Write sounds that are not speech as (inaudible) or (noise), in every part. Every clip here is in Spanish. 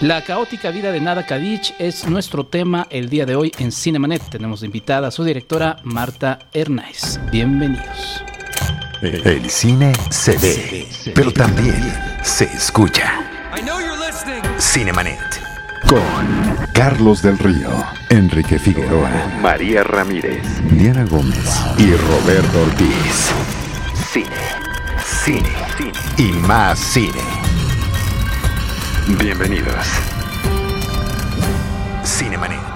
La caótica vida de Nada Kadich es nuestro tema el día de hoy en Cinemanet. Tenemos de invitada a su directora Marta Hernández. Bienvenidos. El cine se ve, pero también se escucha. Cinemanet. Con Carlos del Río, Enrique Figueroa, María Ramírez, Diana Gómez y Roberto Ortiz. Cine, cine, cine y más cine. Bienvenidos. Cinemanet.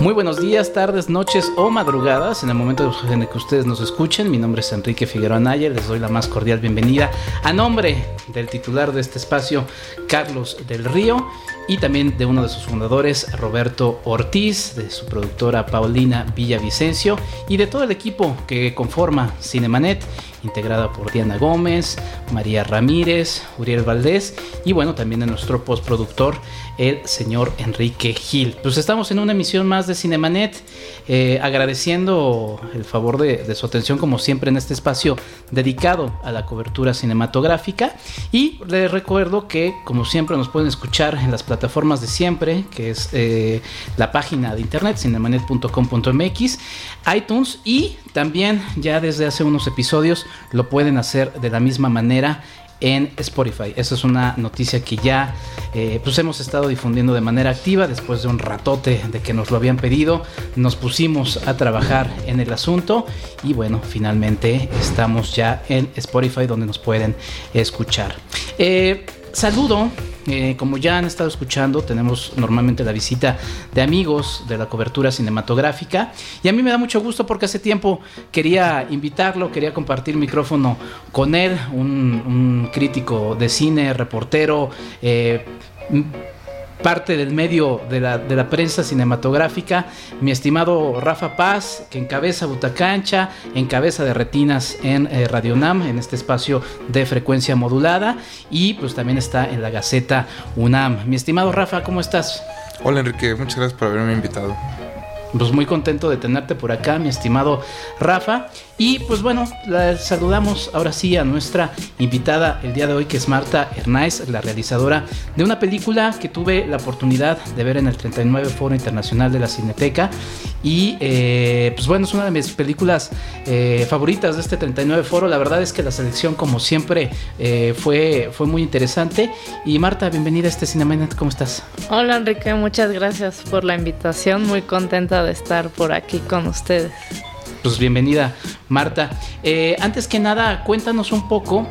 Muy buenos días, tardes, noches o madrugadas en el momento en que ustedes nos escuchen. Mi nombre es Enrique Figueroa Nayer, les doy la más cordial bienvenida a nombre del titular de este espacio, Carlos del Río, y también de uno de sus fundadores, Roberto Ortiz, de su productora Paulina Villavicencio y de todo el equipo que conforma Cinemanet integrada por Diana Gómez, María Ramírez, Uriel Valdés y bueno, también de nuestro postproductor, el señor Enrique Gil. Pues estamos en una emisión más de Cinemanet, eh, agradeciendo el favor de, su atención como siempre en este espacio dedicado a la cobertura cinematográfica y les recuerdo que como siempre nos pueden escuchar en las plataformas de siempre, que es eh, la página de internet cinemanet.com.mx, iTunes y también ya desde hace unos episodios lo pueden hacer de la misma manera en Spotify. Esa es una noticia que ya eh, pues hemos estado difundiendo de manera activa después de un ratote de que nos lo habían pedido. Nos pusimos a trabajar en el asunto y bueno, finalmente estamos ya en Spotify donde nos pueden escuchar. Eh, saludo eh, como ya han estado escuchando, tenemos normalmente la visita de amigos de la cobertura cinematográfica y a mí me da mucho gusto porque hace tiempo quería invitarlo, quería compartir micrófono con él, un, crítico de cine, reportero. Eh, parte del medio de la, de la, prensa cinematográfica, mi estimado Rafa Paz, que encabeza Butacancha, encabeza de Retinas en eh, Radio Nam, en este espacio de frecuencia modulada, y pues también está en la Gaceta UNAM. Mi estimado Rafa, ¿cómo estás? Hola Enrique, muchas gracias por haberme invitado. Pues muy contento de tenerte por acá, mi estimado Rafa. Y pues bueno, la saludamos ahora sí a nuestra invitada el día de hoy, que es Marta Hernández, la realizadora de una película que tuve la oportunidad de ver en el 39 Foro Internacional de la Cineteca. Y eh, pues bueno, es una de mis películas eh, favoritas de este 39 Foro. La verdad es que la selección, como siempre, eh, fue, fue muy interesante. Y Marta, bienvenida a este Cinemanet, ¿cómo estás? Hola Enrique, muchas gracias por la invitación. Muy contenta de estar por aquí con ustedes. Pues bienvenida, Marta. Eh, antes que nada, cuéntanos un poco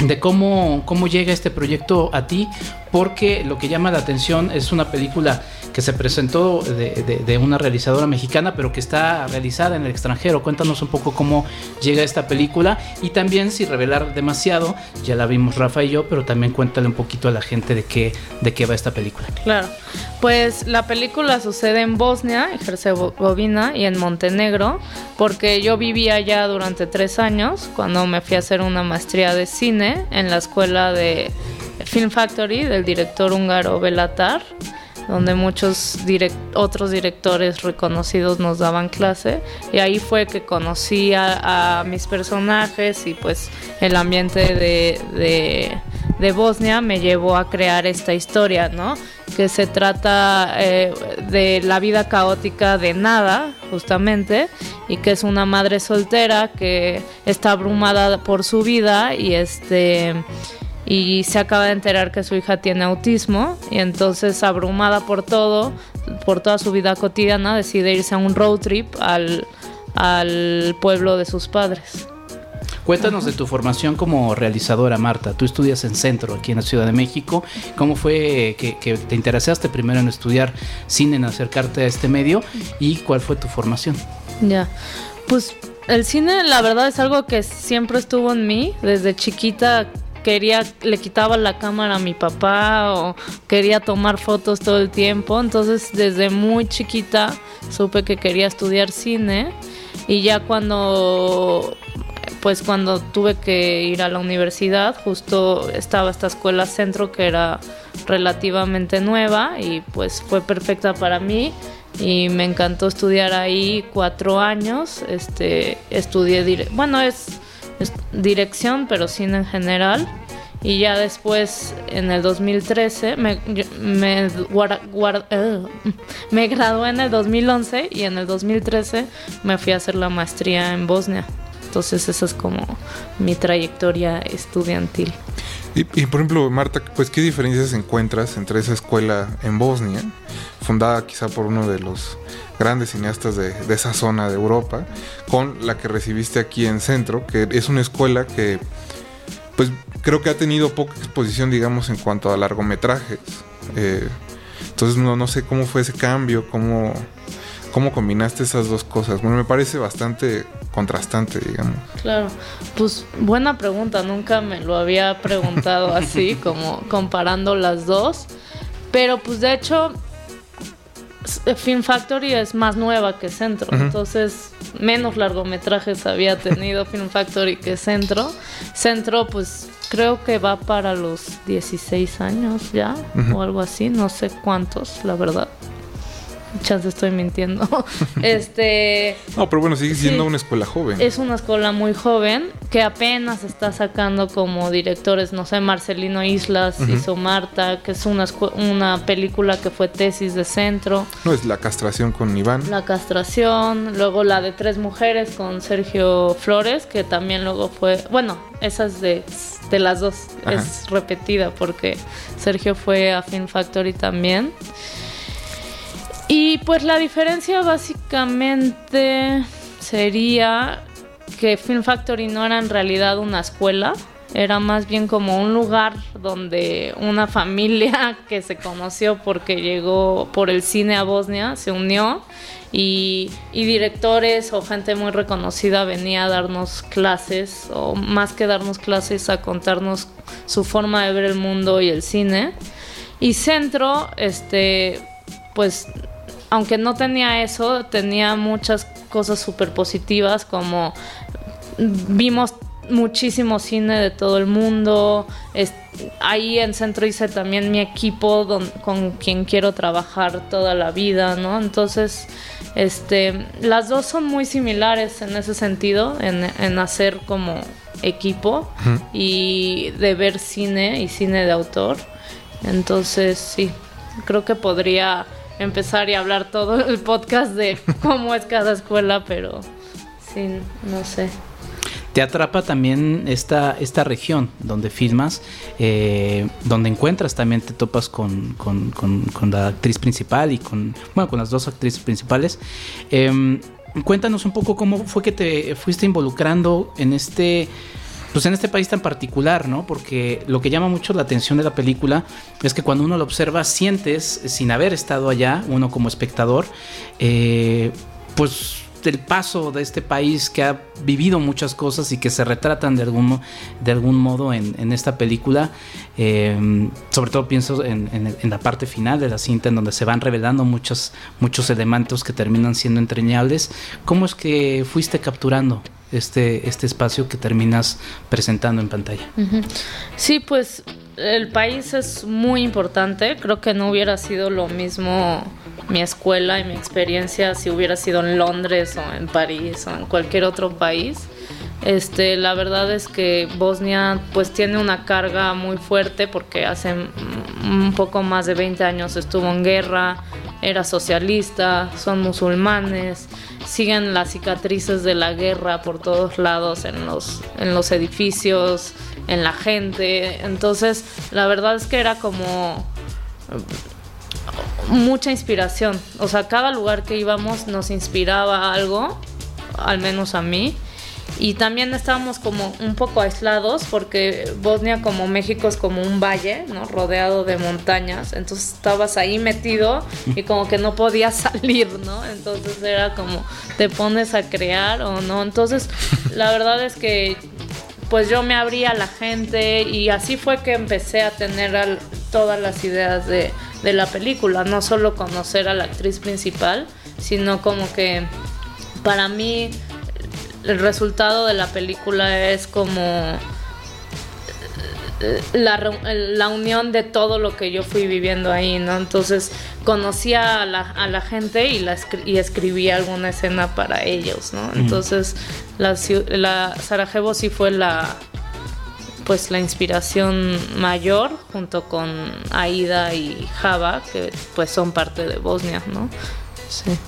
de cómo, cómo llega este proyecto a ti, porque lo que llama la atención es una película que se presentó de, una realizadora mexicana, pero que está realizada en el extranjero. Cuéntanos un poco cómo llega esta película y también, si revelar demasiado, ya la vimos Rafa y yo, pero también cuéntale un poquito a la gente de qué, de qué va esta película. Claro, pues la película sucede en Bosnia, en Herzegovina y en Montenegro, porque yo vivía allá durante tres años cuando me fui a hacer una maestría de cine en la escuela de Film Factory del director húngaro Belatar donde muchos otros directores reconocidos nos daban clase y ahí fue que conocí a, mis personajes y pues el ambiente de, Bosnia me llevó a crear esta historia, ¿no? Que se trata eh, de la vida caótica de nada, justamente, y que es una madre soltera que está abrumada por su vida y este y se acaba de enterar que su hija tiene autismo y entonces abrumada por todo, por toda su vida cotidiana, decide irse a un road trip al, pueblo de sus padres. Cuéntanos de tu formación como realizadora, Marta. Tú estudias en Centro, aquí en la Ciudad de México. ¿Cómo fue que, que, te interesaste primero en estudiar cine, en acercarte a este medio? ¿Y cuál fue tu formación? Ya, pues el cine la verdad es algo que siempre estuvo en mí. Desde chiquita quería, le quitaba la cámara a mi papá o quería tomar fotos todo el tiempo. Entonces desde muy chiquita supe que quería estudiar cine y ya cuando pues cuando tuve que ir a la universidad, justo estaba esta escuela centro que era relativamente nueva y pues fue perfecta para mí y me encantó estudiar ahí cuatro años. Este, estudié, bueno, es dirección, pero cine en general. Y ya después, en el 2013, me, me, eh, (laughs) me gradué en el 2011 y en el 2013 me fui a hacer la maestría en Bosnia. Entonces esa es como mi trayectoria estudiantil. Y, por ejemplo, Marta, pues qué diferencias encuentras entre esa escuela en Bosnia, fundada quizá por uno de los grandes cineastas de, de, esa zona de Europa, con la que recibiste aquí en Centro, que es una escuela que, pues creo que ha tenido poca exposición, digamos, en cuanto a largometrajes. Eh, entonces no, no sé cómo fue ese cambio, cómo, cómo combinaste esas dos cosas. Bueno, me parece bastante contrastante, digamos. Claro, pues buena pregunta, nunca me lo había preguntado así, (laughs) como comparando las dos. Pero pues de hecho, Film Factory es más nueva que Centro, entonces menos largometrajes había tenido Film Factory que Centro. Centro pues creo que va para los 16 años ya o algo así, no sé cuántos, la verdad (laughs) chance estoy mintiendo. (laughs) este. No, pero bueno, sigue siendo una escuela joven. Es una escuela muy joven que apenas está sacando como directores, no sé, Marcelino Islas hizo Marta, que es una, una película que fue tesis de centro. No, es La castración con Iván. La castración, luego la de Tres Mujeres con Sergio Flores, que también luego fue, bueno, esa es de, de las dos, es repetida porque Sergio fue a Film Factory también. Y pues la diferencia básicamente sería que Film Factory no era en realidad una escuela, era más bien como un lugar donde una familia (laughs) que se conoció porque llegó por el cine a Bosnia se unió y, directores o gente muy reconocida venía a darnos clases o más que darnos clases a contarnos su forma de ver el mundo y el cine. Y Centro, este, pues aunque no tenía eso, tenía muchas cosas súper positivas como vimos muchísimo cine de todo el mundo. ahí en Centro hice también mi equipo con quien quiero trabajar toda la vida, ¿no? Entonces, este, las dos son muy similares en ese sentido, en, hacer como equipo y de ver cine y cine de autor. Entonces, sí, creo que podría empezar y hablar todo el podcast de cómo es cada escuela, pero sí, no sé. Te atrapa también esta, esta región donde filmas, eh, donde encuentras también, te topas con, con, con, la actriz principal y con, bueno, con las dos actrices principales. Em, cuéntanos un poco cómo fue que te fuiste involucrando en este pues en este país tan particular, ¿no? Porque lo que llama mucho la atención de la película es que cuando uno lo observa sientes, sin haber estado allá, uno como espectador, eh, pues el paso de este país que ha vivido muchas cosas y que se retratan de algún, de algún modo en, esta película. Eh, sobre todo pienso en, la parte final de la cinta en donde se van revelando muchos, muchos elementos que terminan siendo entrañables. ¿Cómo es que fuiste capturando este, este espacio que terminas presentando en pantalla. Sí, pues el país es muy importante. Creo que no hubiera sido lo mismo mi escuela y mi experiencia si hubiera sido en Londres o en París o en cualquier otro país. Este, la verdad es que Bosnia pues tiene una carga muy fuerte porque hace un poco más de 20 años estuvo en guerra, era socialista, son musulmanes, siguen las cicatrices de la guerra por todos lados en los, en los edificios, en la gente. Entonces, la verdad es que era como mucha inspiración. O sea, cada lugar que íbamos nos inspiraba algo, al menos a mí y también estábamos como un poco aislados porque Bosnia como México es como un valle, ¿no? Rodeado de montañas, entonces estabas ahí metido y como que no podías (laughs) salir, ¿no? Entonces era como te pones a crear o no. Entonces la verdad es que pues yo me abría a la gente y así fue que empecé a tener todas las ideas de, de la película, no solo conocer a la actriz principal, sino como que para mí el resultado de la película es como la, unión de todo lo que yo fui viviendo ahí, ¿no? Entonces conocía a la, gente y, la, y escribía alguna escena para ellos, ¿no? Entonces la, la Sarajevo sí fue la pues la inspiración mayor junto con Aida y Java que pues son parte de Bosnia, ¿no? Sí.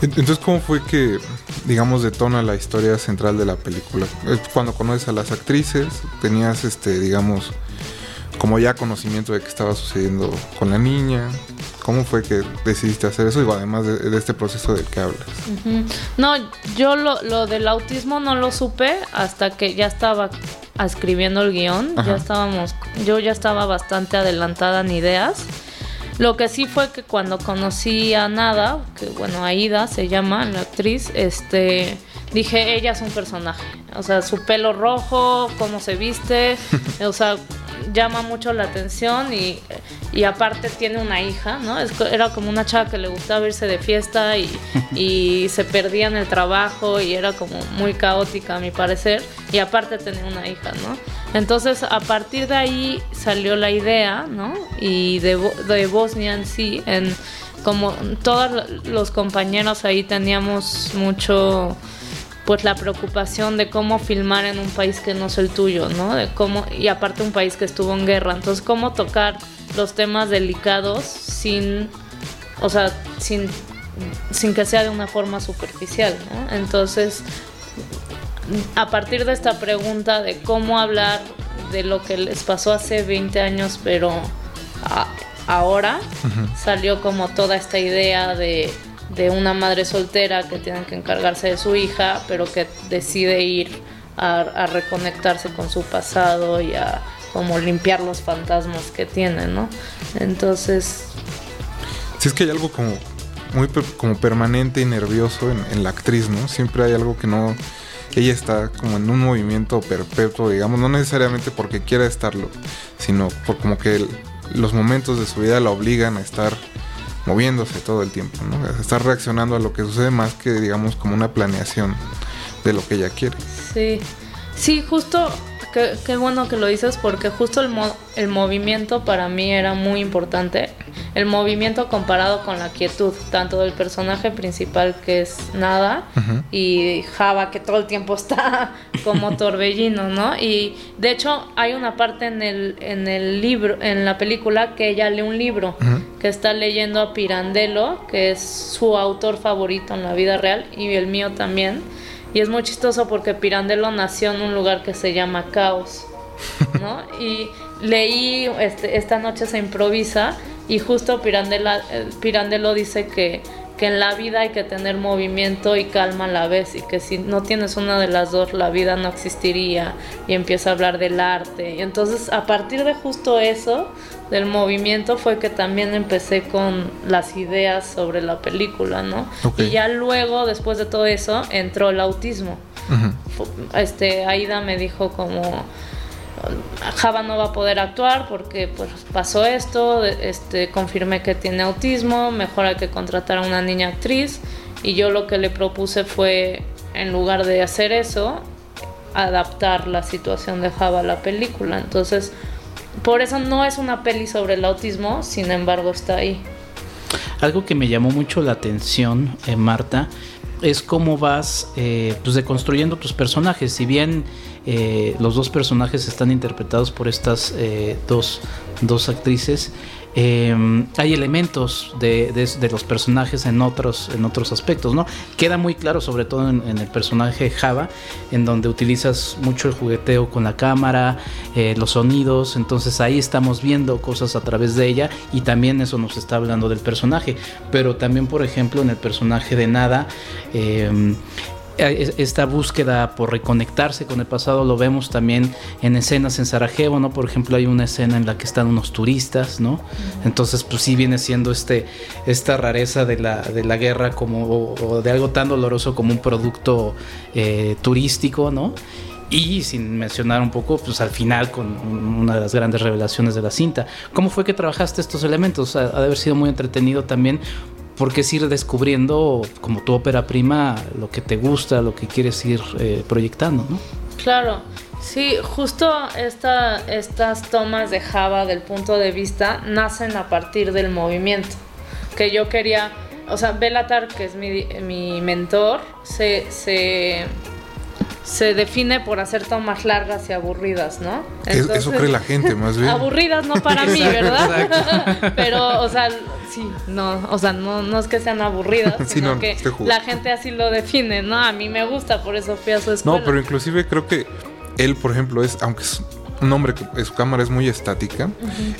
Entonces, ¿cómo fue que, digamos, detona la historia central de la película? Cuando conoces a las actrices, tenías, este, digamos, como ya conocimiento de qué estaba sucediendo con la niña. ¿Cómo fue que decidiste hacer eso? Y además de, este proceso del que hablas. No, yo lo, lo, del autismo no lo supe hasta que ya estaba escribiendo el guion. Ya estábamos, yo ya estaba bastante adelantada en ideas. Lo que sí fue que cuando conocí a Nada, que bueno, Aida se llama la actriz, este dije, ella es un personaje. O sea, su pelo rojo, cómo se viste, (laughs) o sea, llama mucho la atención y, y aparte tiene una hija, ¿no? era como una chava que le gustaba irse de fiesta y, (laughs) y, se perdía en el trabajo y era como muy caótica a mi parecer y aparte tenía una hija, ¿no? Entonces a partir de ahí salió la idea, ¿no? Y de, de Bosnia en sí, en como todos los compañeros ahí teníamos mucho pues la preocupación de cómo filmar en un país que no es el tuyo, ¿no? De cómo y aparte un país que estuvo en guerra, entonces cómo tocar los temas delicados sin o sea, sin sin que sea de una forma superficial, ¿no? Entonces, a partir de esta pregunta de cómo hablar de lo que les pasó hace 20 años, pero ahora salió como toda esta idea de de una madre soltera que tiene que encargarse de su hija, pero que decide ir a, reconectarse con su pasado y a como limpiar los fantasmas que tiene, ¿no? Entonces... Sí, es que hay algo como muy como permanente y nervioso en, la actriz, ¿no? Siempre hay algo que no... Ella está como en un movimiento perpetuo, digamos, no necesariamente porque quiera estarlo, sino por como que los momentos de su vida la obligan a estar moviéndose todo el tiempo, ¿no? Está reaccionando a lo que sucede más que, digamos, como una planeación de lo que ella quiere. Sí, sí, justo Qué, bueno que lo dices porque justo el, el movimiento para mí era muy importante. El movimiento comparado con la quietud, tanto del personaje principal que es Nada y Java que todo el tiempo está (laughs) como (laughs) torbellino, ¿no? Y de hecho hay una parte en el, en el libro, en la película que ella lee un libro, que está leyendo a Pirandello, que es su autor favorito en la vida real y el mío también y es muy chistoso porque Pirandello nació en un lugar que se llama Caos, ¿no? (laughs) y leí, este, esta noche se improvisa y justo Pirandello, eh, Pirandello dice que que en la vida hay que tener movimiento y calma a la vez y que si no tienes una de las dos la vida no existiría y empieza a hablar del arte y entonces a partir de justo eso del movimiento fue que también empecé con las ideas sobre la película no y ya luego después de todo eso entró el autismo. Este Aida me dijo como Java no va a poder actuar porque pues pasó esto, este, confirmé que tiene autismo, mejor hay que contratar a una niña actriz y yo lo que le propuse fue, en lugar de hacer eso, adaptar la situación de Java a la película. Entonces, por eso no es una peli sobre el autismo, sin embargo está ahí. Algo que me llamó mucho la atención, eh, Marta, es cómo vas eh, pues deconstruyendo tus personajes. Si bien eh, los dos personajes están interpretados por estas eh, dos, dos actrices, Em, hay elementos de, los personajes en otros, en otros aspectos, ¿no? Queda muy claro, sobre todo en, el personaje Java, en donde utilizas mucho el jugueteo con la cámara, eh, los sonidos, entonces ahí estamos viendo cosas a través de ella y también eso nos está hablando del personaje. Pero también, por ejemplo, en el personaje de Nada, em, esta búsqueda por reconectarse con el pasado lo vemos también en escenas en Sarajevo, ¿no? Por ejemplo, hay una escena en la que están unos turistas, ¿no? Entonces, pues sí viene siendo este, esta rareza de la, de la guerra como, o, de algo tan doloroso como un producto eh, turístico, ¿no? Y sin mencionar un poco, pues al final con una de las grandes revelaciones de la cinta. ¿Cómo fue que trabajaste estos elementos? Ha de haber sido muy entretenido también porque es ir descubriendo como tu ópera prima lo que te gusta, lo que quieres ir eh, proyectando, ¿no? Claro, Sí, justo esta, estas tomas de Java del punto de vista nacen a partir del movimiento. Que yo quería, o sea, Belatar, que es mi, mi mentor, se, se se define por hacer tomas largas y aburridas, ¿no? eso cree la gente, más bien. (laughs) Aburridas no para mí, ¿verdad? (laughs) Pero, o sea, sí, no, o sea, no, no es que sean aburridas, (laughs) sino que la gente así lo define, ¿no? A mí me gusta, por eso fui a su escuela. No, pero inclusive creo que él, por ejemplo, es, aunque es un hombre que su cámara es muy estática,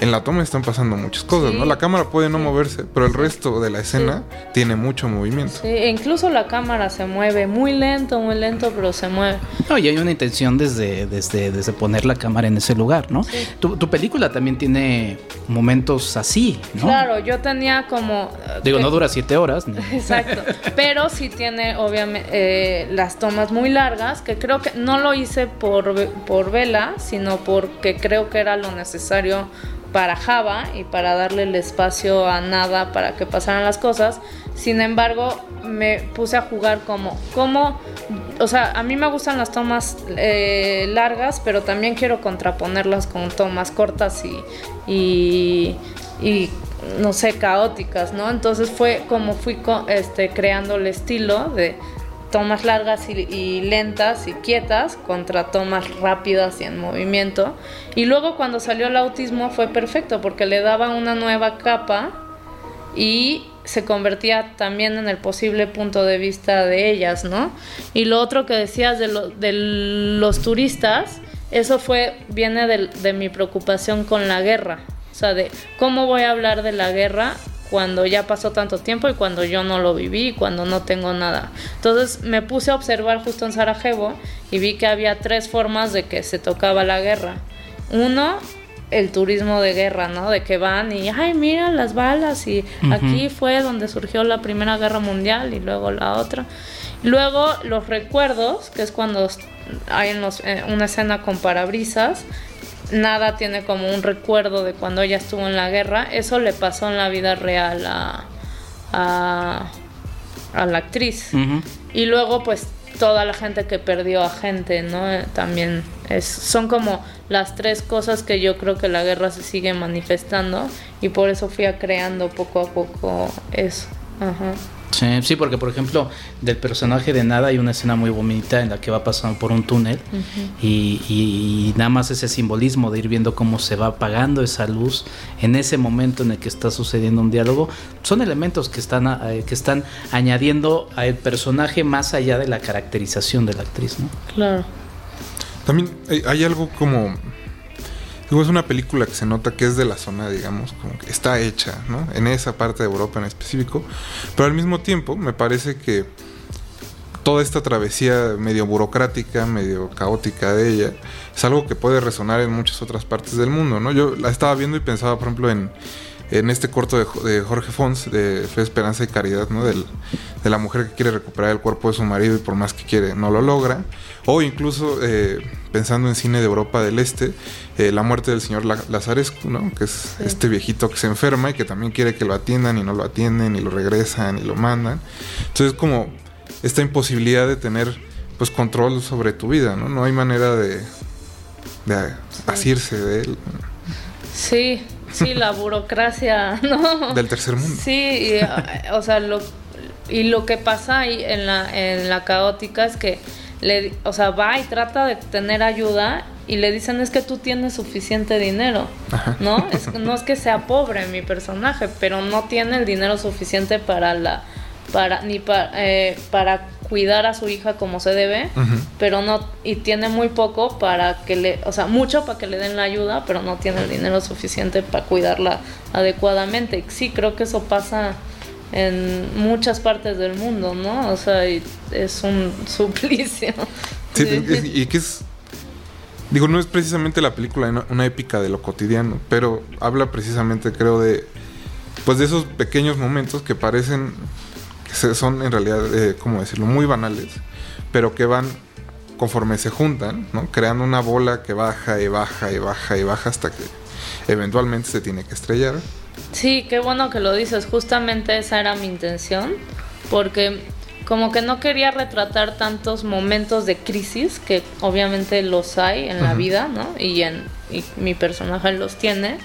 en la toma están pasando muchas cosas, ¿no? La cámara puede no moverse, pero el resto de la escena tiene mucho movimiento. Sí, e incluso la cámara se mueve muy lento, muy lento, pero se mueve. No, y hay una intención desde, desde, desde poner la cámara en ese lugar, ¿no? Tu, tu, película también tiene momentos así, ¿no? Claro, yo tenía como... Digo, no dura siete horas. (laughs) Exacto, pero sí tiene obviamente eh, las tomas muy largas, que creo que no lo hice por, por vela, sino porque creo que era lo necesario para Java y para darle el espacio a nada para que pasaran las cosas. Sin embargo, me puse a jugar como, como, o sea, a mí me gustan las tomas eh, largas, pero también quiero contraponerlas con tomas cortas y, y, no sé, caóticas, ¿no? Entonces fue como fui este, creando el estilo de tomas largas y, lentas y quietas contra tomas rápidas y en movimiento. Y luego cuando salió el autismo fue perfecto porque le daba una nueva capa y se convertía también en el posible punto de vista de ellas, ¿no? Y lo otro que decías de, los turistas, eso fue, viene de, de mi preocupación con la guerra. O sea, de cómo voy a hablar de la guerra cuando ya pasó tanto tiempo y cuando yo no lo viví y cuando no tengo nada. Entonces me puse a observar justo en Sarajevo y vi que había tres formas de que se tocaba la guerra. Uno, el turismo de guerra, ¿no? De que van y, ay, mira las balas y aquí fue donde surgió la Primera Guerra Mundial y luego la otra. Luego los recuerdos, que es cuando hay en eh, una escena con parabrisas, nada tiene como un recuerdo de cuando ella estuvo en la guerra. Eso le pasó en la vida real a, a, la actriz. Y luego pues toda la gente que perdió a gente, ¿no? Eh, también es, son como las tres cosas que yo creo que la guerra se sigue manifestando y por eso fui a creando poco a poco eso. Ajá. Sí, porque por ejemplo, del personaje de Nada hay una escena muy bonita en la que va pasando por un túnel y, nada más ese simbolismo de ir viendo cómo se va apagando esa luz en ese momento en el que está sucediendo un diálogo, son elementos que están, eh, que están añadiendo al personaje más allá de la caracterización de la actriz, ¿no? Claro. También hay algo como es una película que se nota que es de la zona, digamos, como que está hecha, ¿no? En esa parte de Europa en específico. Pero al mismo tiempo, me parece que toda esta travesía medio burocrática, medio caótica de ella, es algo que puede resonar en muchas otras partes del mundo, ¿no? Yo la estaba viendo y pensaba, por ejemplo, en, en este corto de, Jorge Fons, de Fe, Esperanza y Caridad, ¿no? Del, de la mujer que quiere recuperar el cuerpo de su marido y por más que quiere no lo logra. O incluso eh, pensando en cine de Europa del Este, eh, la muerte del señor Lazarescu, ¿no? que es este viejito que se enferma y que también quiere que lo atiendan y no lo atienden y lo regresan y lo mandan. Entonces como esta imposibilidad de tener pues control sobre tu vida, ¿no? No hay manera de, de asirse de él. Sí, sí, la burocracia, (laughs) ¿no? Del tercer mundo. Sí, o sea, lo, y lo que pasa ahí en la, en la caótica es que le, o sea, va y trata de tener ayuda y le dicen es que tú tienes suficiente dinero, ¿no? Es, no es que sea pobre mi personaje, pero no tiene el dinero suficiente para la, para ni para, eh, para cuidar a su hija como se debe, pero no y tiene muy poco para que le, o sea, mucho para que le den la ayuda, pero no tiene el dinero suficiente para cuidarla adecuadamente. Sí, creo que eso pasa en muchas partes del mundo, ¿no? O sea, es un (laughs) suplicio. Sí, y que es... Digo, no es precisamente la película una épica de lo cotidiano, pero habla precisamente, creo, de... Pues de esos pequeños momentos que parecen que son en realidad, eh, ¿cómo decirlo?, muy banales, pero que van conforme se juntan, ¿no? Creando una bola que baja y baja y baja y baja hasta que eventualmente se tiene que estrellar. Sí, qué bueno que lo dices. Justamente esa era mi intención, porque como que no quería retratar tantos momentos de crisis, que obviamente los hay en la vida, ¿no? Y, en, y mi personaje los tiene,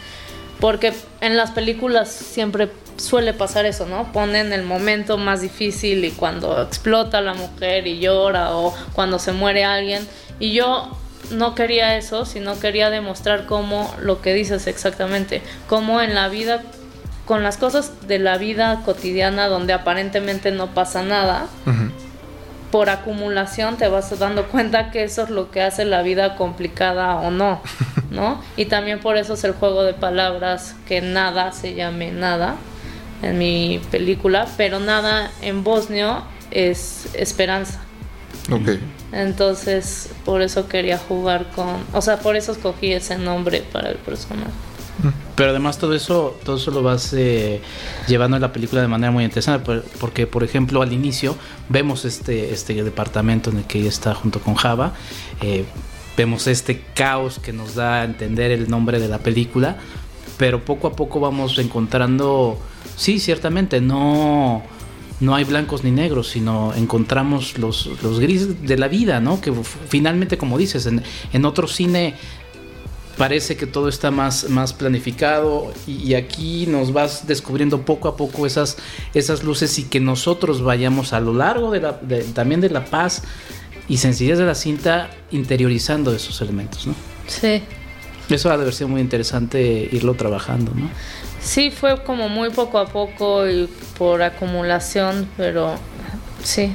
porque en las películas siempre suele pasar eso, ¿no? Ponen el momento más difícil y cuando explota la mujer y llora o cuando se muere alguien. Y yo no quería eso, sino quería demostrar cómo lo que dices exactamente, cómo en la vida, con las cosas de la vida cotidiana donde aparentemente no pasa nada, por acumulación te vas dando cuenta que eso es lo que hace la vida complicada o no, (laughs) ¿no? Y también por eso es el juego de palabras que nada se llame nada en mi película, pero nada en bosnio es esperanza. Ok. Entonces, por eso quería jugar con, o sea, por eso escogí ese nombre para el personaje. Pero además todo eso, todo eso lo vas eh, llevando en la película de manera muy interesante, porque por ejemplo al inicio vemos este, este departamento en el que ella está junto con Java, eh, vemos este caos que nos da a entender el nombre de la película, pero poco a poco vamos encontrando, sí, ciertamente, no, no hay blancos ni negros, sino encontramos los, los grises de la vida, ¿no? Que finalmente, como dices, en, en otro cine parece que todo está más, más planificado y, aquí nos vas descubriendo poco a poco esas, esas luces y que nosotros vayamos a lo largo de la, también de la paz y sencillez de la cinta interiorizando esos elementos, ¿no? Sí. Eso ha de haber sido muy interesante irlo trabajando, ¿no? Sí, fue como muy poco a poco y por acumulación, pero sí.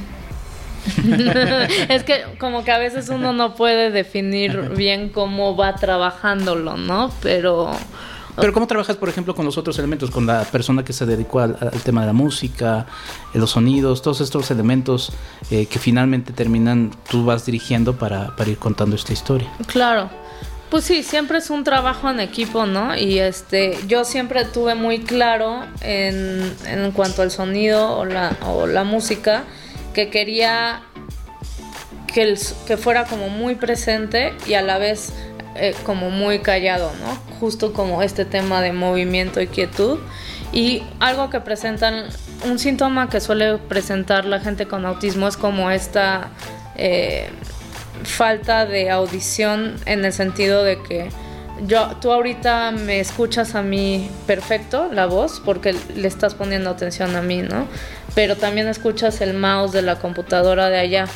(laughs) es que como que a veces uno no puede definir bien cómo va trabajándolo, ¿no? Pero... Pero ¿cómo trabajas, por ejemplo, con los otros elementos? Con la persona que se dedicó al, tema de la música, los sonidos, todos estos elementos eh, que finalmente terminan, tú vas dirigiendo para, para ir contando esta historia. Claro. Pues sí, siempre es un trabajo en equipo, ¿no? Y este, yo siempre tuve muy claro en, en cuanto al sonido o la, o la música que quería que, el, que fuera como muy presente y a la vez eh, como muy callado, ¿no? Justo como este tema de movimiento y quietud. Y algo que presentan, un síntoma que suele presentar la gente con autismo es como esta... Eh, falta de audición en el sentido de que yo, tú ahorita me escuchas a mí perfecto la voz porque le estás poniendo atención a mí, ¿no? Pero también escuchas el mouse de la computadora de allá.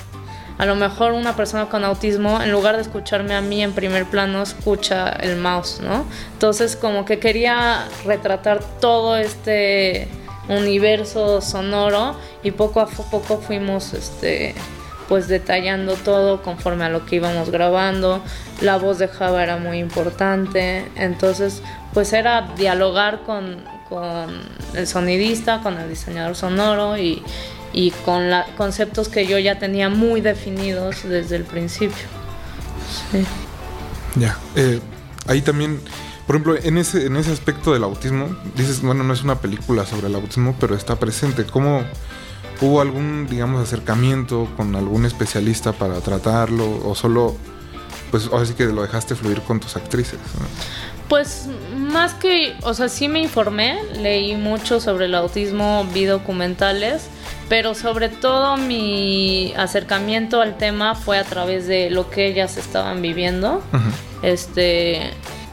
A lo mejor una persona con autismo, en lugar de escucharme a mí en primer plano, escucha el mouse, ¿no? Entonces como que quería retratar todo este universo sonoro y poco a poco fuimos este pues detallando todo conforme a lo que íbamos grabando. La voz de Java era muy importante, entonces pues era dialogar con, el sonidista, con el diseñador sonoro y, con la, conceptos que yo ya tenía muy definidos desde el principio. Ya, eh, ahí también, por ejemplo, en ese, en ese aspecto del autismo, dices, bueno, no es una película sobre el autismo, pero está presente. ¿Cómo, ¿Hubo algún, digamos, acercamiento con algún especialista para tratarlo o solo, pues ahora sí que lo dejaste fluir con tus actrices? Pues más que, o sea, sí me informé, leí mucho sobre el autismo, vi documentales, pero sobre todo mi acercamiento al tema fue a través de lo que ellas estaban viviendo. Este,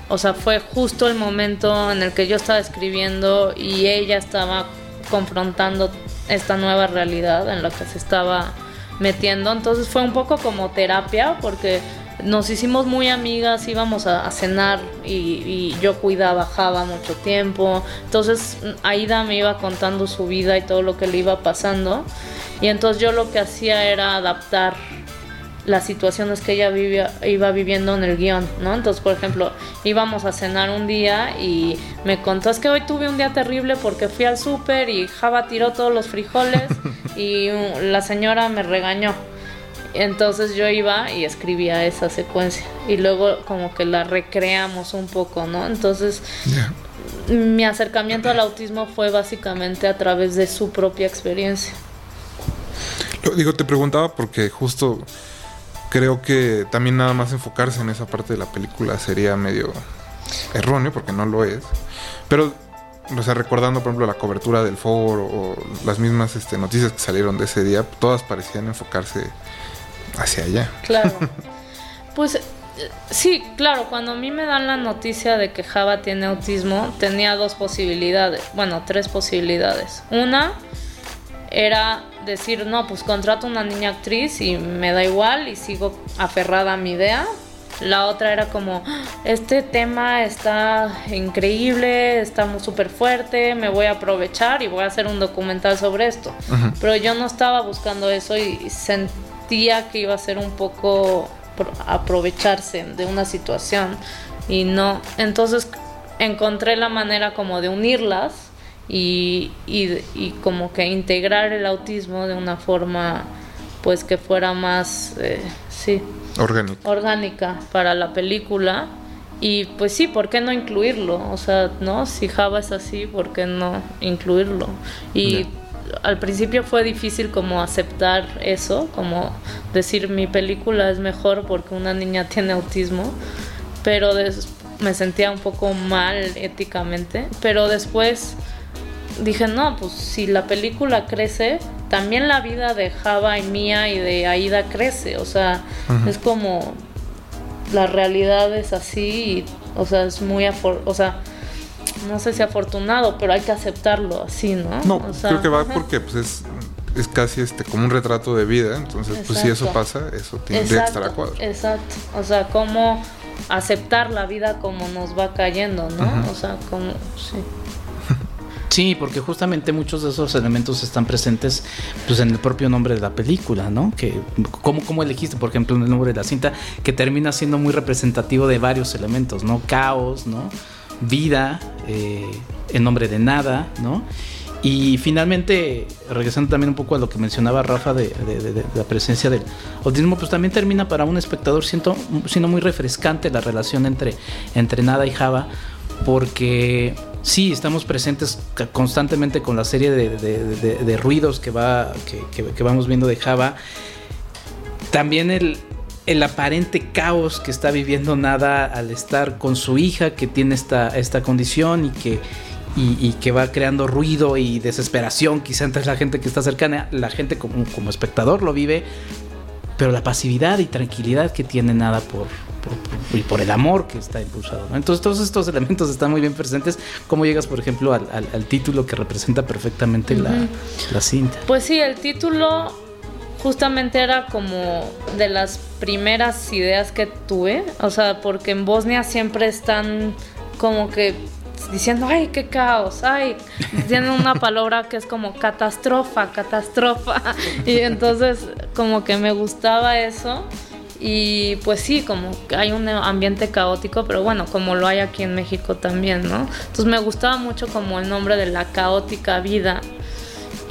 o sea, fue justo el momento en el que yo estaba escribiendo y ella estaba confrontando esta nueva realidad en la que se estaba metiendo. Entonces fue un poco como terapia porque nos hicimos muy amigas, íbamos a, cenar y, yo cuidaba a Java mucho tiempo. Entonces Aida me iba contando su vida y todo lo que le iba pasando. Y entonces yo lo que hacía era adaptar las situaciones que ella vivía, iba viviendo en el guion, ¿no? Entonces, por ejemplo, íbamos a cenar un día y me contó, es que hoy tuve un día terrible porque fui al súper y Java tiró todos los frijoles (laughs) y la señora me regañó. Entonces yo iba y escribía esa secuencia y luego como que la recreamos un poco, ¿no? Entonces mi acercamiento al autismo fue básicamente a través de su propia experiencia. Lo digo, te preguntaba porque justo creo que también nada más enfocarse en esa parte de la película sería medio erróneo, porque no lo es. Pero o sea, recordando, por ejemplo, la cobertura del foro o las mismas este, noticias que salieron de ese día, todas parecían enfocarse hacia allá. Claro. (laughs) Pues eh, sí, claro, cuando a mí me dan la noticia de que Java tiene autismo, tenía dos posibilidades, bueno, tres posibilidades. Una era decir, no, pues contrato una niña actriz y me da igual y sigo aferrada a mi idea. La otra era como, este tema está increíble, está súper fuerte, me voy a aprovechar y voy a hacer un documental sobre esto. Pero yo no estaba buscando eso y sentía que iba a ser un poco aprovecharse de una situación y no. Entonces encontré la manera como de unirlas y, y, como que integrar el autismo de una forma pues que fuera más eh, sí orgánica orgánica para la película y pues sí, ¿por qué no incluirlo? O sea, ¿no? Si Java es así, ¿por qué no incluirlo? Y al principio fue difícil como aceptar eso, como decir mi película es mejor porque una niña tiene autismo, pero me sentía un poco mal éticamente, pero después dije, no, pues si la película crece, también la vida de Java y mía y de Aida crece. O sea, es como la realidad es así, y, o sea, es muy, o sea, no sé si afortunado, pero hay que aceptarlo así, ¿no? No, creo que va porque pues es, es casi este como un retrato de vida, entonces pues si eso pasa, eso tiene que estar a cuadro. Exacto, o sea, cómo aceptar la vida como nos va cayendo, ¿no? O sea, como, sí. Sí, porque justamente muchos de esos elementos están presentes pues, en el propio nombre de la película, ¿no? Que, ¿cómo, ¿Cómo elegiste, por ejemplo, el nombre de la cinta? Que termina siendo muy representativo de varios elementos, ¿no? Caos, ¿no? Vida, eh, en nombre de nada, ¿no? Y finalmente, regresando también un poco a lo que mencionaba Rafa de, la presencia del autismo, pues también termina para un espectador siendo, siendo muy refrescante la relación entre, entre Nada y Java, porque sí, estamos presentes constantemente con la serie de, ruidos que, va, que, vamos viendo de Java. También el, aparente caos que está viviendo Nada al estar con su hija que tiene esta, condición y que, va creando ruido y desesperación quizá entre la gente que está cercana. La gente como espectador lo vive, pero la pasividad y tranquilidad que tiene Nada por, y por el amor que está impulsado. Entonces todos estos elementos están muy bien presentes. ¿Cómo llegas, por ejemplo, al, título que representa perfectamente la, la cinta? Pues sí, el título justamente era como de las primeras ideas que tuve, o sea, porque en Bosnia siempre están como que diciendo, ay, qué caos, ay, tienen una palabra que es como catastrofa, catastrofa, (laughs) y entonces como que me gustaba eso y pues sí, como hay un ambiente caótico, pero bueno, como lo hay aquí en México también, ¿no? Entonces me gustaba mucho como el nombre de la caótica vida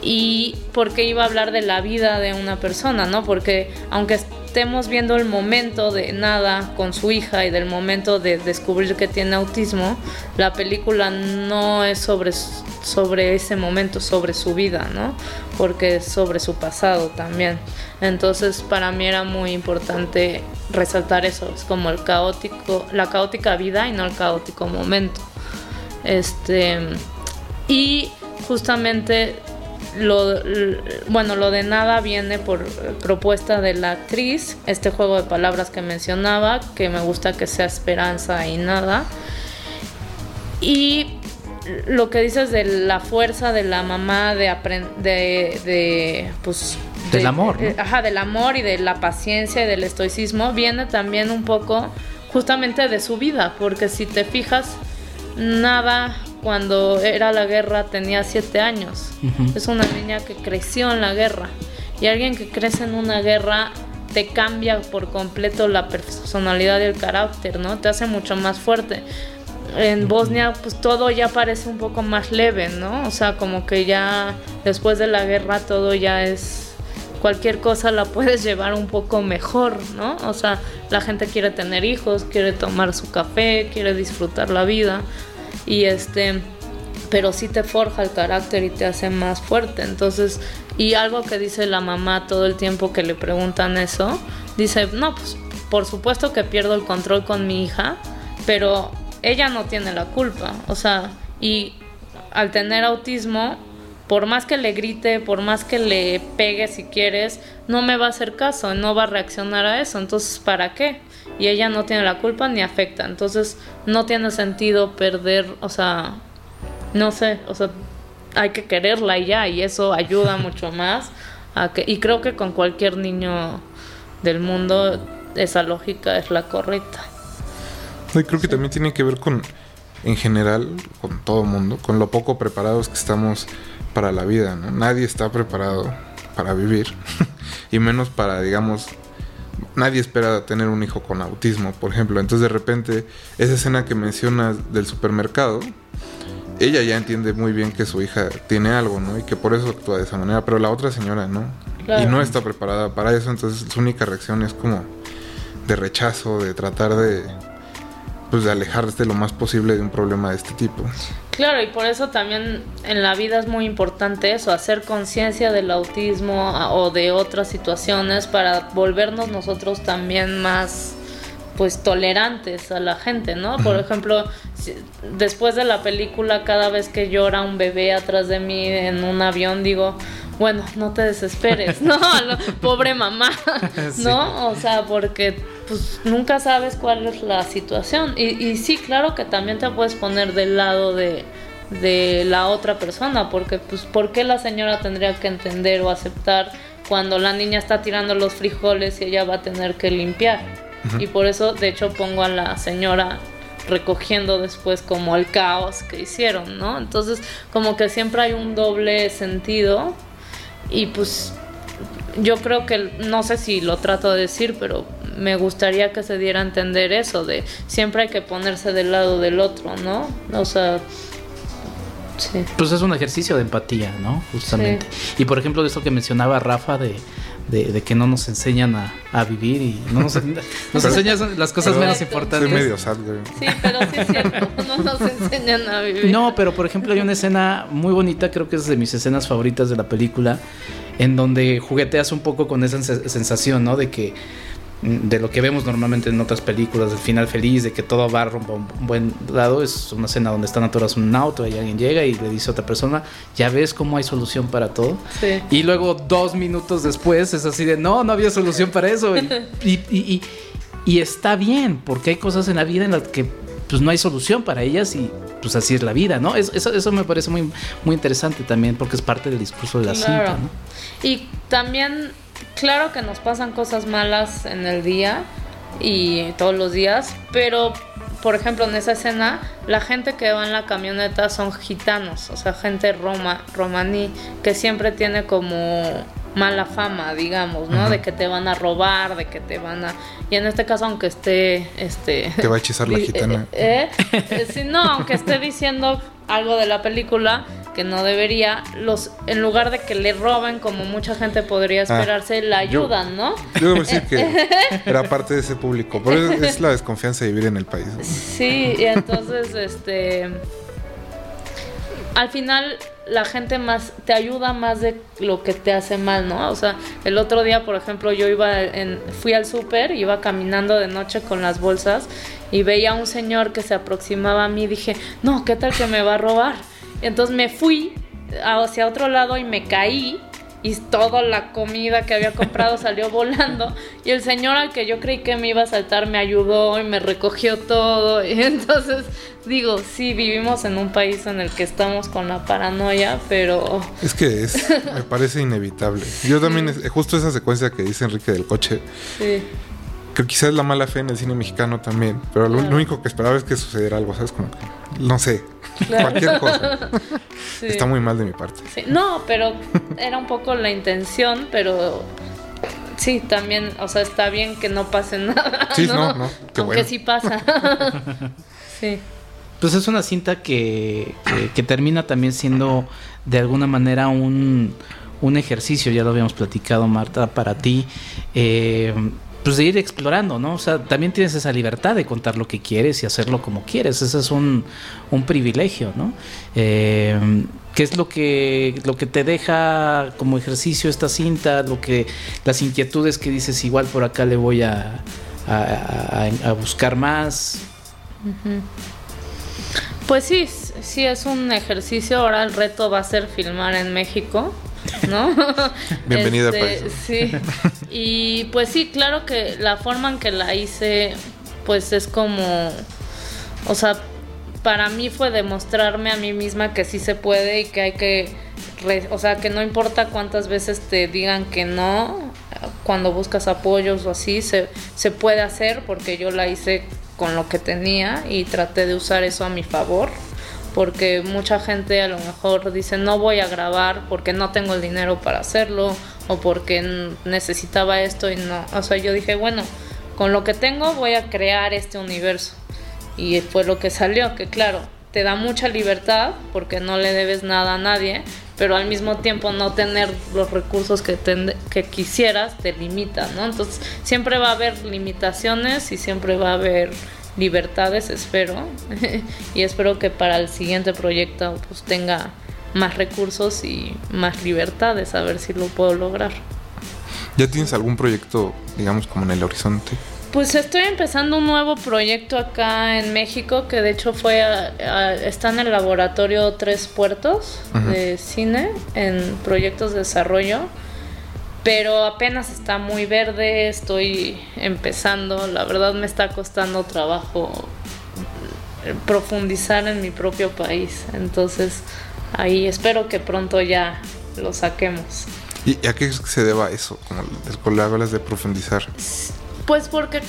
y porque iba a hablar de la vida de una persona, ¿no? Porque aunque estemos viendo el momento de nada con su hija y del momento de descubrir que tiene autismo, la película no es sobre, sobre ese momento, sobre su vida, ¿no? Porque es sobre su pasado también. Entonces para mí era muy importante resaltar eso, es como el caótico, la caótica vida y no el caótico momento. Este, y justamente lo, bueno, lo de nada viene por propuesta de la actriz, este juego de palabras que mencionaba, que me gusta que sea esperanza y nada. Y lo que dices de la fuerza de la mamá de de, de pues del amor, ajá, del amor y de la paciencia y del estoicismo viene también un poco justamente de su vida, porque si te fijas nada cuando era la guerra tenía siete años. Es una niña que creció en la guerra. Y alguien que crece en una guerra te cambia por completo la personalidad y el carácter, ¿no? Te hace mucho más fuerte. En Bosnia, pues todo ya parece un poco más leve, ¿no? O sea, como que ya después de la guerra todo ya es. Cualquier cosa la puedes (laughs) llevar un poco mejor, ¿no? O sea, la gente quiere tener hijos, quiere tomar su café, quiere disfrutar la vida y este pero sí te forja el carácter y te hace más fuerte. Entonces, y algo que dice la mamá todo el tiempo que le preguntan eso, dice, no, pues por supuesto que pierdo el control con mi hija, pero ella no tiene la culpa. O sea, y al tener autismo, por más que le grite, por más que le pegue si quieres, no me va a hacer caso, no va a reaccionar a eso. Entonces, ¿para qué? Y ella no tiene la culpa ni afecta. Entonces, no tiene sentido perder, o sea, no sé, o sea, hay que quererla y ya, y eso ayuda (laughs) mucho más. A que, y creo que con cualquier niño del mundo esa lógica es la correcta. Y creo que también tiene que ver con, en general, con todo mundo, con lo poco preparados que estamos para la vida, ¿no? Nadie está preparado para vivir, (laughs) y menos para, digamos, nadie espera tener un hijo con autismo, por ejemplo. Entonces de repente, esa escena que mencionas del supermercado, ella ya entiende muy bien que su hija tiene algo, ¿no? Y que por eso actúa de esa manera, pero la otra señora no. Y no está preparada para eso, entonces su única reacción es como de rechazo, de tratar de pues de alejarse lo más posible de un problema de este tipo. Claro, y por eso también en la vida es muy importante eso, hacer conciencia del autismo o de otras situaciones para volvernos nosotros también más pues tolerantes a la gente, ¿no? Por ejemplo, después de la película, cada vez que llora un bebé atrás de mí en un avión, digo, bueno, no te desesperes, (laughs) ¿no? Pobre mamá, (laughs) (laughs) ¿no? O sea, porque pues nunca sabes cuál es la situación. Y, y sí, claro que también te puedes poner del lado de, de la otra persona, porque pues ¿por qué la señora tendría que entender o aceptar cuando la niña está tirando los frijoles y ella va a tener que limpiar? Y por eso, de hecho, pongo a la señora recogiendo después como el caos que hicieron, ¿no? Entonces, como que siempre hay un doble sentido y pues yo creo que, no sé si lo trato de decir, pero me gustaría que se diera a entender eso, de siempre hay que ponerse del lado del otro, ¿no? O sea... Sí. Pues es un ejercicio de empatía, ¿no? Justamente. Y por ejemplo, de eso que mencionaba Rafa, de, de, que no nos enseñan a, vivir y no nos, (laughs) enseñan las cosas menos importantes. medio Sí, pero sí es cierto, (laughs) no nos enseñan a vivir. No, pero por ejemplo hay una escena muy bonita, creo que es de mis escenas favoritas de la película, en donde jugueteas un poco con esa sensación, ¿no? De que de lo que vemos normalmente en otras películas, del final feliz, de que todo va a romper un buen lado, es una escena donde están atorados en un auto y alguien llega y le dice a otra persona, ya ves cómo hay solución para todo. Y luego dos minutos después es así de, no, no había solución para eso. Y, y, está bien, porque hay cosas en la vida en las que pues no hay solución para ellas y pues así es la vida, ¿no? Eso, eso me parece muy, muy interesante también porque es parte del discurso de la cinta, ¿no? Y también claro que nos pasan cosas malas en el día y todos los días, pero por ejemplo en esa escena la gente que va en la camioneta son gitanos, o sea, gente roma, romaní que siempre tiene como mala fama, digamos, ¿no? De que te van a robar, de que te van a... Y en este caso, aunque esté... Este, te va a hechizar la (laughs) gitana. Eh, eh, no, aunque esté diciendo algo de la película, que no debería, los en lugar de que le roben como mucha gente podría ah, esperarse, la ayudan, ¿no? Yo debo decir que (laughs) era parte de ese público, por eso es la desconfianza de vivir en el país. Sí, y entonces este al final la gente más te ayuda más de lo que te hace mal, ¿no? O sea, el otro día, por ejemplo, yo iba en fui al súper, iba caminando de noche con las bolsas y veía a un señor que se aproximaba a mí y dije, "No, ¿qué tal que me va a robar?" Entonces me fui hacia otro lado y me caí y toda la comida que había comprado (laughs) salió volando. Y el señor al que yo creí que me iba a saltar me ayudó y me recogió todo. (laughs) Y entonces digo, sí, vivimos en un país en el que estamos con la paranoia, pero... Es que es, (laughs) me parece inevitable. Yo también, justo esa secuencia que dice Enrique del coche, sí que quizás la mala fe en el cine mexicano también, pero lo, único que esperaba es que sucediera algo, ¿sabes? Como no sé, (laughs) cualquier cosa. Está muy mal de mi parte. No, pero era un poco la intención, pero sí, también, o sea, está bien que no pase nada. Sí, no, no, Aunque sí pasa. (laughs) sí. Pues es una cinta que, que, termina también siendo de alguna manera un, un ejercicio, ya lo habíamos platicado Marta, para ti. Eh, pues de ir explorando, ¿no? O sea, también tienes esa libertad de contar lo que quieres y hacerlo como quieres. Ese es un, un privilegio, ¿no? Eh, ¿Qué es lo que, lo que te deja como ejercicio esta cinta? Lo que, las inquietudes que dices, igual por acá le voy a, a, buscar más. Pues sí, sí es un ejercicio. Ahora el reto va a ser filmar en México. ¿No? (laughs) Bienvenida este, Sí. Y pues sí, claro que la forma en que la hice, pues es como, o sea, para mí fue demostrarme a mí misma que sí se puede y que hay que, o sea, que no importa cuántas veces te digan que no, cuando buscas apoyos o así, se, se puede hacer porque yo la hice con lo que tenía y traté de usar eso a mi favor porque mucha gente a lo mejor dice no voy a grabar porque no tengo el dinero para hacerlo o porque necesitaba esto y no, o sea, yo dije, bueno, con lo que tengo voy a crear este universo y fue lo que salió, que claro, te da mucha libertad porque no le debes nada a nadie, pero al mismo tiempo no tener los recursos que, que quisieras te limita, ¿no? Entonces siempre va a haber limitaciones y siempre va a haber libertades, espero. (laughs) y espero que para el siguiente proyecto pues tenga más recursos y más libertades, a ver si lo puedo lograr. ¿Ya tienes algún proyecto, digamos, como en el horizonte? Pues estoy empezando un nuevo proyecto acá en México que de hecho fue está en el laboratorio Tres Puertos de cine en proyectos de desarrollo pero apenas está muy verde, estoy empezando, la verdad me está costando trabajo profundizar en mi propio país, entonces ahí espero que pronto ya lo saquemos. ¿Y a qué se deba eso, como le hablas de profundizar? Pues porque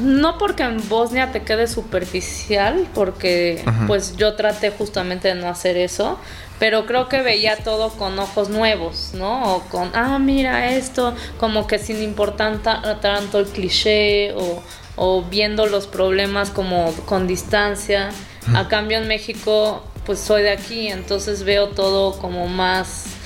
no porque en Bosnia te quede superficial, porque pues yo traté justamente de no hacer eso, pero creo que veía todo con ojos nuevos, ¿no? O con, ah, mira esto, como que sin importar tanto el cliché o, o viendo los problemas como con distancia. A cambio en México, pues soy de aquí, entonces veo todo como más...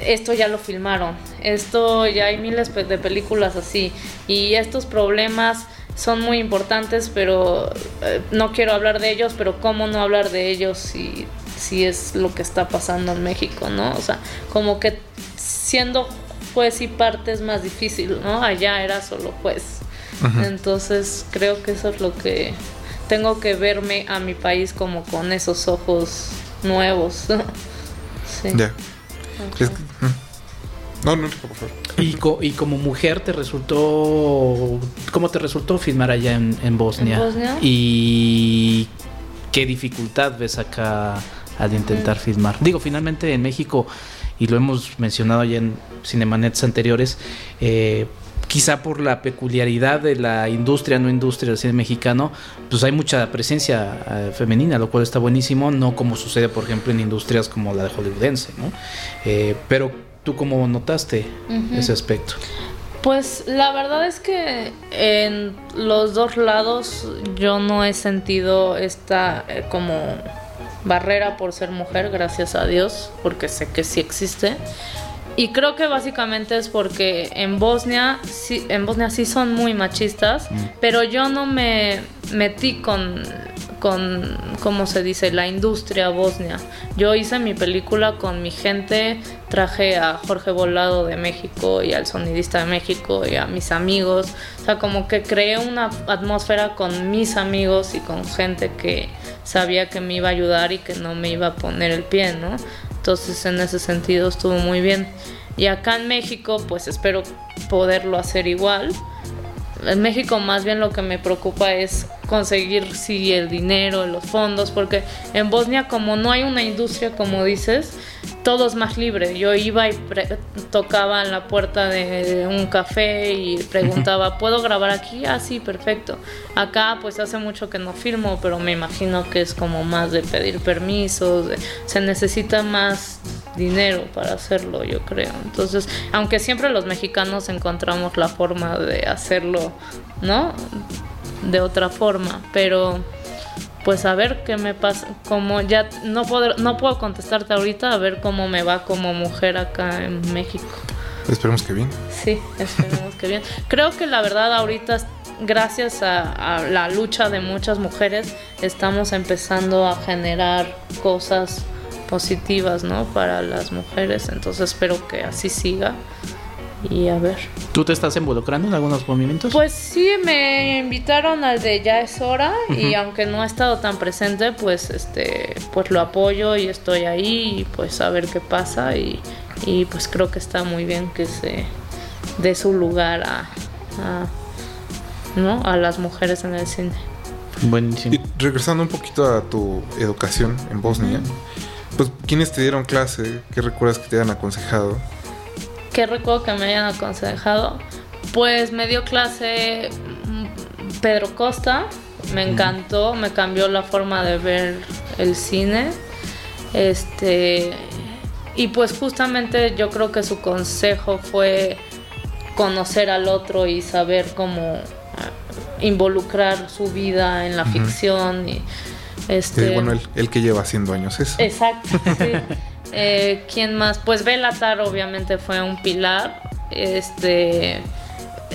Esto ya lo filmaron, esto ya hay miles de películas así y estos problemas son muy importantes, pero eh, no quiero hablar de ellos, pero cómo no hablar de ellos si si es lo que está pasando en México, ¿no? O sea, como que siendo juez y parte es más difícil, ¿no? Allá era solo juez. Entonces creo que eso es lo que tengo que verme a mi país como con esos ojos nuevos. (laughs) sí. Ya. No, no, por favor. Y, y, como mujer te resultó, ¿cómo te resultó filmar allá en, en Bosnia? ¿En Bosnia? Y qué dificultad ves acá al intentar filmar. Digo, finalmente en México, y lo hemos mencionado ya en Cinemanets anteriores, eh, quizá por la peculiaridad de la industria, no industria cine mexicano, pues hay mucha presencia eh, femenina, lo cual está buenísimo, no como sucede, por ejemplo, en industrias como la de hollywoodense, ¿no? Eh, pero tú cómo notaste ese aspecto? Pues la verdad es que en los dos lados yo no he sentido esta como barrera por ser mujer, gracias a Dios, porque sé que sí existe. Y creo que básicamente es porque en Bosnia, sí, en Bosnia sí son muy machistas, mm. pero yo no me metí con con, ¿cómo se dice?, la industria bosnia. Yo hice mi película con mi gente, traje a Jorge Volado de México y al sonidista de México y a mis amigos. O sea, como que creé una atmósfera con mis amigos y con gente que sabía que me iba a ayudar y que no me iba a poner el pie, ¿no? Entonces, en ese sentido estuvo muy bien. Y acá en México, pues espero poderlo hacer igual en México más bien lo que me preocupa es conseguir sí el dinero, los fondos, porque en Bosnia como no hay una industria como dices, todo es más libre. Yo iba y tocaba en la puerta de, un café y preguntaba, ¿puedo grabar aquí? Ah, sí, perfecto. Acá pues hace mucho que no firmo, pero me imagino que es como más de pedir permisos, se necesita más dinero para hacerlo, yo creo. Entonces, aunque siempre los mexicanos encontramos la forma de hacerlo, ¿no? De otra forma, pero pues a ver qué me pasa, como ya no puedo, no puedo contestarte ahorita, a ver cómo me va como mujer acá en México. Esperemos que bien. Sí, esperemos que bien. Creo que la verdad ahorita, gracias a, a, la lucha de muchas mujeres, estamos empezando a generar cosas positivas, ¿no? Para las mujeres, entonces espero que así siga y a ver. ¿Tú te estás involucrando en algunos movimientos? Pues sí, me invitaron al de Ya es hora y aunque no he estado tan presente, pues este pues lo apoyo y estoy ahí y pues a ver qué pasa y, y pues creo que está muy bien que se dé su lugar a, a, ¿no? a las mujeres en el cine. Buenísimo. Y regresando un poquito a tu educación en Bosnia, pues ¿quiénes te dieron clase? ¿Qué recuerdas que te hayan aconsejado? ¿Qué recuerdo que me hayan aconsejado? Pues me dio clase mm, Pedro Costa, me encantó, me cambió la forma de ver el cine. Este y pues justamente yo creo que su consejo fue conocer al otro y saber cómo ah, involucrar su vida en la ficción y este bueno el, que lleva haciendo años eso exacto sí. (laughs) Eh, ¿Quién más? Pues Belatar obviamente fue un pilar. Este,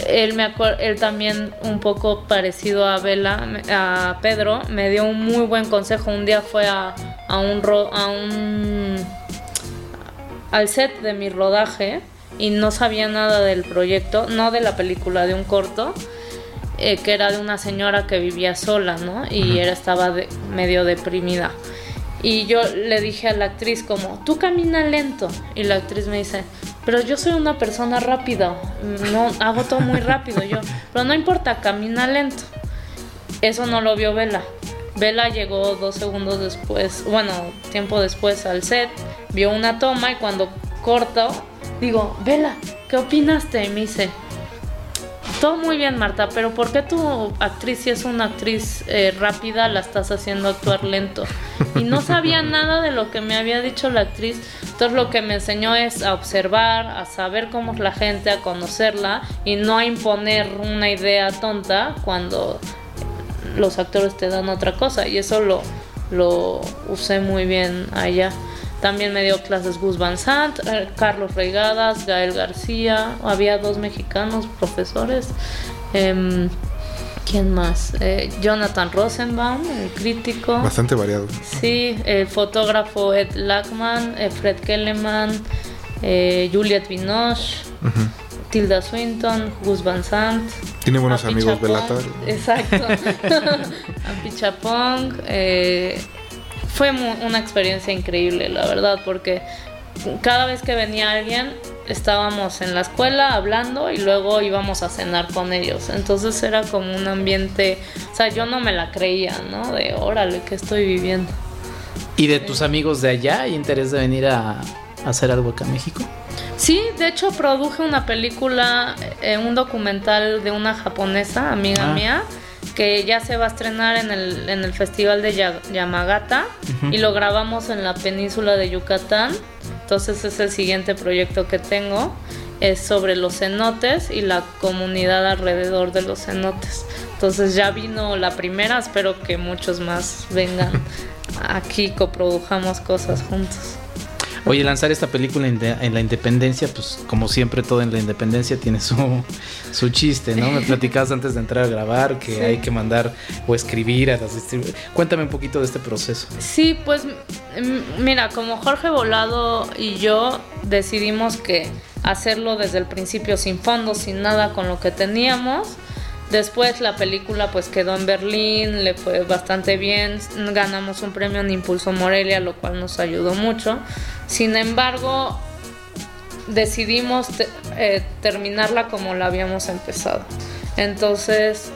él me él también un poco parecido a Vela, a Pedro, me dio un muy buen consejo. Un día fue a, un a un al set de mi rodaje y no sabía nada del proyecto, no de la película, de un corto. Eh, que era de una señora que vivía sola, ¿no? Y era, estaba medio deprimida. Y yo le dije a la actriz como, tú camina lento. Y la actriz me dice, pero yo soy una persona rápida, no hago todo muy rápido yo, pero no importa, camina lento. Eso no lo vio Vela. Vela llegó dos segundos después, bueno, tiempo después al set, vio una toma y cuando corto, digo, Vela, ¿qué opinaste? Y me dice, todo muy bien, Marta, pero ¿por qué tu actriz, si es una actriz eh, rápida, la estás haciendo actuar lento? Y no sabía (laughs) nada de lo que me había dicho la actriz. Entonces lo que me enseñó es a observar, a saber cómo es la gente, a conocerla y no a imponer una idea tonta cuando los actores te dan otra cosa. Y eso lo, lo usé muy bien allá. También me dio clases Gus Van Sant, eh, Carlos Regadas, Gael García. Había dos mexicanos profesores. Em, ¿Quién más? Eh, Jonathan Rosenbaum, el crítico. Bastante variado. Sí, el fotógrafo Ed Lackman, eh, Fred Kelleman, Juliette Binoche, Tilda Swinton, Gus Van Sant. Tiene buenos amigos Belatar. Exacto. (laughs) Apichapong. Eh, fue una experiencia increíble, la verdad, porque cada vez que venía alguien estábamos en la escuela hablando y luego íbamos a cenar con ellos. Entonces era como un ambiente, o sea, yo no me la creía, ¿no? De órale, ¿qué estoy viviendo? ¿Y de tus amigos de allá hay interés de venir a, hacer algo acá en México? Sí, de hecho produje una película, eh, un documental de una japonesa, amiga ah. mía que ya se va a estrenar en el, en el Festival de Yamagata y lo grabamos en la península de Yucatán. Entonces es el siguiente proyecto que tengo. Es sobre los cenotes y la comunidad alrededor de los cenotes. Entonces ya vino la primera, espero que muchos más vengan (laughs) aquí, coprodujamos cosas juntos. Oye, lanzar esta película en, la independencia, pues como siempre todo en la independencia tiene su, su chiste, ¿no? Me platicabas antes de entrar a grabar que hay que mandar o escribir a las distribuidoras. Cuéntame un poquito de este proceso. Sí, pues mira, como Jorge Volado y yo decidimos que hacerlo desde el principio sin fondos, sin nada con lo que teníamos. Después la película pues quedó en Berlín, le fue bastante bien, ganamos un premio en Impulso Morelia, lo cual nos ayudó mucho. Sin embargo, decidimos eh, terminarla como la habíamos empezado. Entonces,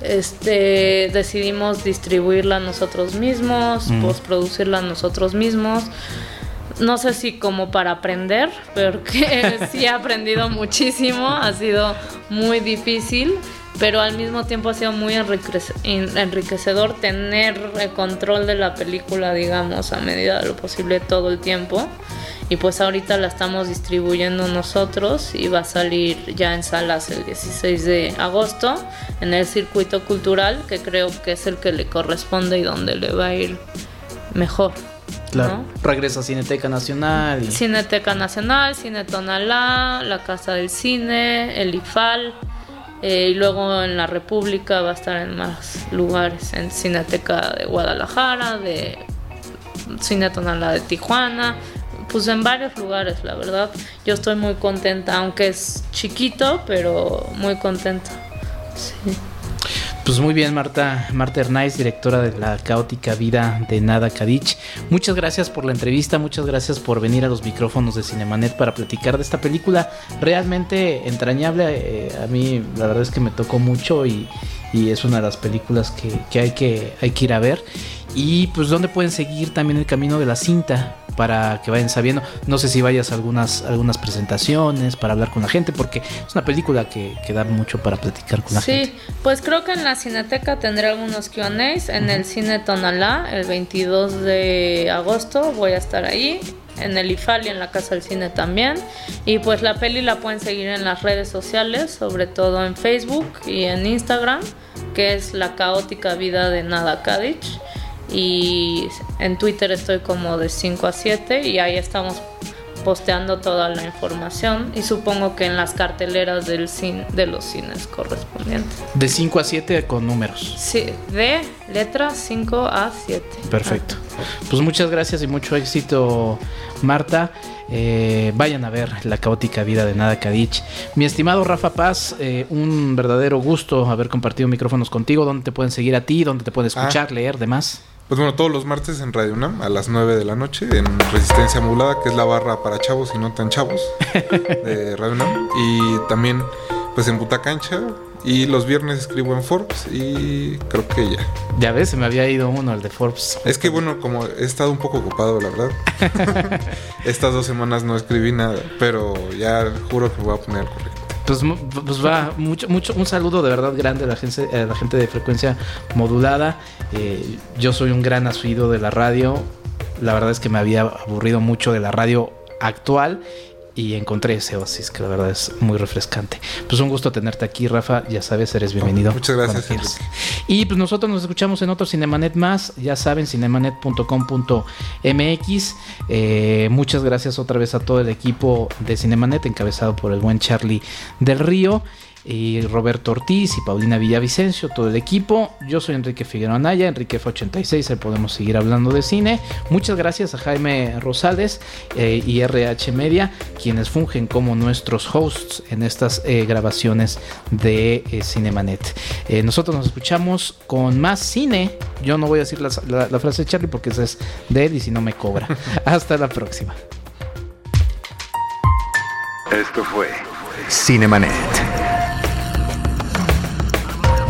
este, decidimos distribuirla nosotros mismos, mm. postproducirla nosotros mismos. No sé si como para aprender, (laughs) pero que sí he aprendido muchísimo, ha sido muy difícil, pero al mismo tiempo ha sido muy enriquecedor tener el control de la película, digamos, a medida de lo posible todo el tiempo. Y pues ahorita la estamos distribuyendo nosotros y va a salir ya en salas el 16 de agosto en el circuito cultural, que creo que es el que le corresponde y donde le va a ir mejor. Claro. Regresa a Cineteca Nacional. Cineteca Nacional, Cine Tonalá, la Casa del Cine, el IFAL. Eh, y luego en la República va a estar en más lugares, en Cineteca de Guadalajara, de Cine Tonalá de Tijuana, pues en varios lugares, la verdad. Yo estoy muy contenta, aunque es chiquito, pero muy contenta. Sí. Pues muy bien, Marta, Marta Hernández, directora de la caótica vida de Nada Kadich. Muchas gracias por la entrevista, muchas gracias por venir a los micrófonos de Cinemanet para platicar de esta película realmente entrañable. Eh, a mí la verdad es que me tocó mucho y, es una de las películas que, hay que hay que ir a ver. Y pues dónde pueden seguir también el camino de la cinta para que vayan sabiendo. No sé si vayas a algunas, algunas presentaciones para hablar con la gente, porque es una película que, que da mucho para platicar con la gente. Sí, pues creo que en la Cineteca tendré algunos QAs. En el Cine Tonalá, el 22 de agosto, voy a estar ahí. En el IFAL y en la Casa del Cine también. Y pues la peli la pueden seguir en las redes sociales, sobre todo en Facebook y en Instagram, que es La Caótica Vida de Nada Kadich y en Twitter estoy como de 5 a 7 y ahí estamos posteando toda la información y supongo que en las carteleras del cine, de los cines correspondientes. De 5 a 7 con números. Sí, de letras 5 a 7. Perfecto. Pues muchas gracias y mucho éxito, Marta. Eh, vayan a ver La caótica vida de Nada Kadich. Mi estimado Rafa Paz, eh, un verdadero gusto haber compartido micrófonos contigo. ¿Dónde te pueden seguir a ti? ¿Dónde te pueden escuchar, ah. leer, demás? Pues bueno, todos los martes en Radio UNAM a las 9 de la noche en Resistencia Modulada, que es la barra para chavos y no tan chavos de (laughs) Radio UNAM. Y también pues en Butacancha y los viernes escribo en Forbes y creo que ya. Ya ves, se me había ido uno, el de Forbes. Es que bueno, como he estado un poco ocupado, la verdad. (laughs) Estas dos semanas no escribí nada, pero ya juro que voy a poner al corriente. Pues, pues, va, mucho, mucho, un saludo de verdad grande a la gente, a la gente de frecuencia modulada. Eh, yo soy un gran asiduo de la radio. La verdad es que me había aburrido mucho de la radio actual y encontré ese Oasis que la verdad es muy refrescante. Pues un gusto tenerte aquí, Rafa. Ya sabes, eres bienvenido. muchas gracias. Y pues nosotros nos escuchamos en otro Cinemanet más. Ya saben, cinemanet.com.mx. Eh, muchas gracias otra vez a todo el equipo de Cinemanet, encabezado por el buen Charlie del Río y Roberto Ortiz y Paulina Villavicencio, todo el equipo. Yo soy Enrique Figueroa Anaya, Enrique F86, ahí podemos seguir hablando de cine. Muchas gracias a Jaime Rosales eh, y RH Media, quienes fungen como nuestros hosts en estas eh, grabaciones de eh, Cinemanet. nosotros nos escuchamos con más cine. Yo no voy a decir la, la frase de Charlie porque esa es de él y si no me cobra. (laughs) Hasta la próxima. Esto fue Cinemanet